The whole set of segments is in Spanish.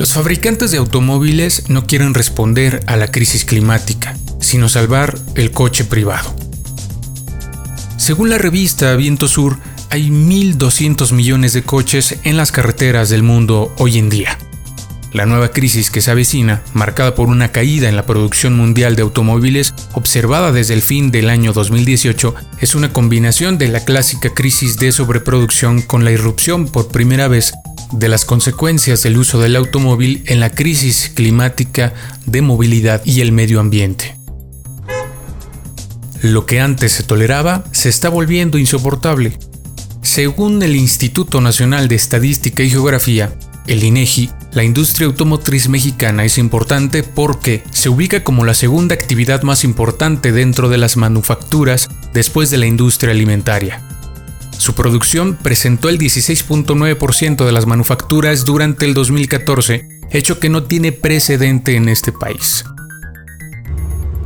Los fabricantes de automóviles no quieren responder a la crisis climática, sino salvar el coche privado. Según la revista Viento Sur, hay 1.200 millones de coches en las carreteras del mundo hoy en día. La nueva crisis que se avecina, marcada por una caída en la producción mundial de automóviles observada desde el fin del año 2018, es una combinación de la clásica crisis de sobreproducción con la irrupción por primera vez de las consecuencias del uso del automóvil en la crisis climática de movilidad y el medio ambiente. Lo que antes se toleraba se está volviendo insoportable. Según el Instituto Nacional de Estadística y Geografía, el INEGI, la industria automotriz mexicana es importante porque se ubica como la segunda actividad más importante dentro de las manufacturas después de la industria alimentaria. Su producción presentó el 16.9% de las manufacturas durante el 2014, hecho que no tiene precedente en este país.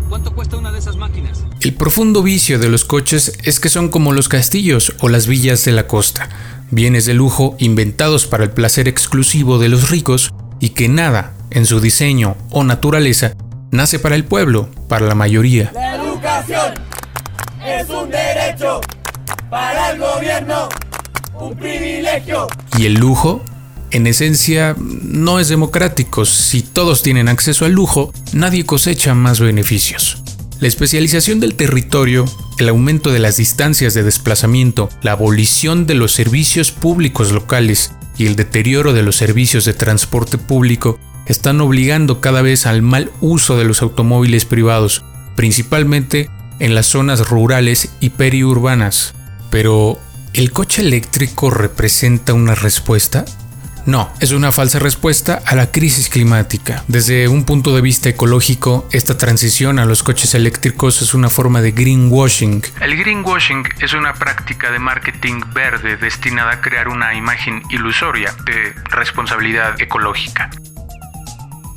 ¿Cuánto cuesta una de esas máquinas? El profundo vicio de los coches es que son como los castillos o las villas de la costa, bienes de lujo inventados para el placer exclusivo de los ricos y que nada en su diseño o naturaleza nace para el pueblo, para la mayoría. La educación es un derecho para el gobierno un privilegio. ¿Y el lujo? En esencia, no es democrático. Si todos tienen acceso al lujo, nadie cosecha más beneficios. La especialización del territorio, el aumento de las distancias de desplazamiento, la abolición de los servicios públicos locales y el deterioro de los servicios de transporte público están obligando cada vez al mal uso de los automóviles privados, principalmente en las zonas rurales y periurbanas. Pero, ¿el coche eléctrico representa una respuesta? No, es una falsa respuesta a la crisis climática. Desde un punto de vista ecológico, esta transición a los coches eléctricos es una forma de greenwashing. El greenwashing es una práctica de marketing verde destinada a crear una imagen ilusoria de responsabilidad ecológica.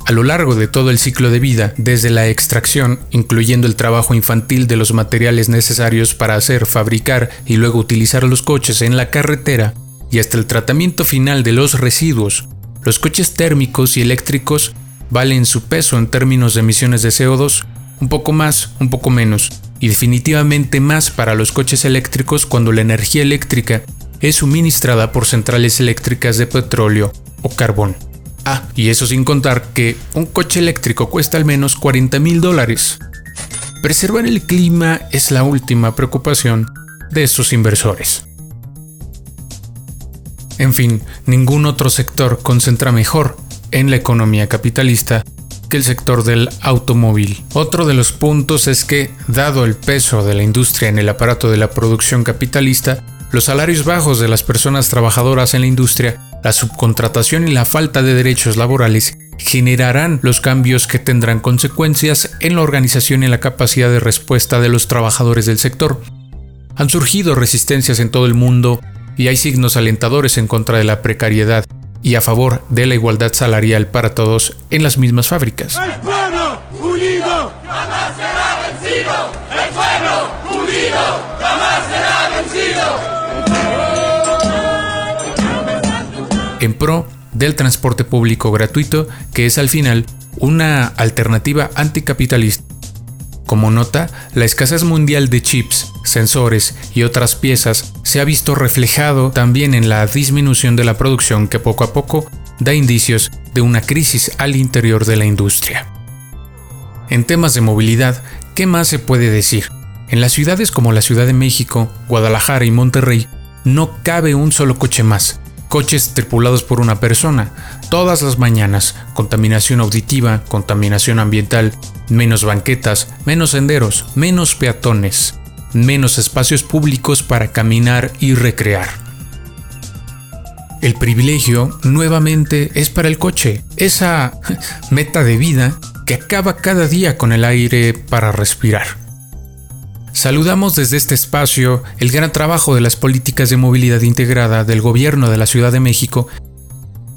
A lo largo de todo el ciclo de vida, desde la extracción, incluyendo el trabajo infantil de los materiales necesarios para hacer, fabricar y luego utilizar los coches en la carretera, y hasta el tratamiento final de los residuos, los coches térmicos y eléctricos valen su peso en términos de emisiones de CO2, un poco más, un poco menos, y definitivamente más para los coches eléctricos cuando la energía eléctrica es suministrada por centrales eléctricas de petróleo o carbón. Y eso sin contar que un coche eléctrico cuesta al menos 40 mil dólares. Preservar el clima es la última preocupación de esos inversores. En fin, ningún otro sector concentra mejor en la economía capitalista que el sector del automóvil. Otro de los puntos es que, dado el peso de la industria en el aparato de la producción capitalista, los salarios bajos de las personas trabajadoras en la industria la subcontratación y la falta de derechos laborales generarán los cambios que tendrán consecuencias en la organización y la capacidad de respuesta de los trabajadores del sector. Han surgido resistencias en todo el mundo y hay signos alentadores en contra de la precariedad y a favor de la igualdad salarial para todos en las mismas fábricas. El pueblo unido jamás será vencido. El pueblo unido jamás. En pro del transporte público gratuito, que es al final una alternativa anticapitalista. Como nota, la escasez mundial de chips, sensores y otras piezas se ha visto reflejado también en la disminución de la producción que poco a poco da indicios de una crisis al interior de la industria. En temas de movilidad, ¿qué más se puede decir? En las ciudades como la Ciudad de México, Guadalajara y Monterrey, no cabe un solo coche más, coches tripulados por una persona, todas las mañanas, contaminación auditiva, contaminación ambiental, menos banquetas, menos senderos, menos peatones, menos espacios públicos para caminar y recrear. El privilegio nuevamente es para el coche, esa meta de vida que acaba cada día con el aire para respirar. Saludamos desde este espacio el gran trabajo de las políticas de movilidad integrada del gobierno de la Ciudad de México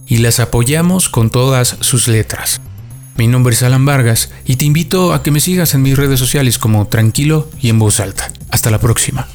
y las apoyamos con todas sus letras. Mi nombre es Alan Vargas y te invito a que me sigas en mis redes sociales como Tranquilo y en voz alta. Hasta la próxima.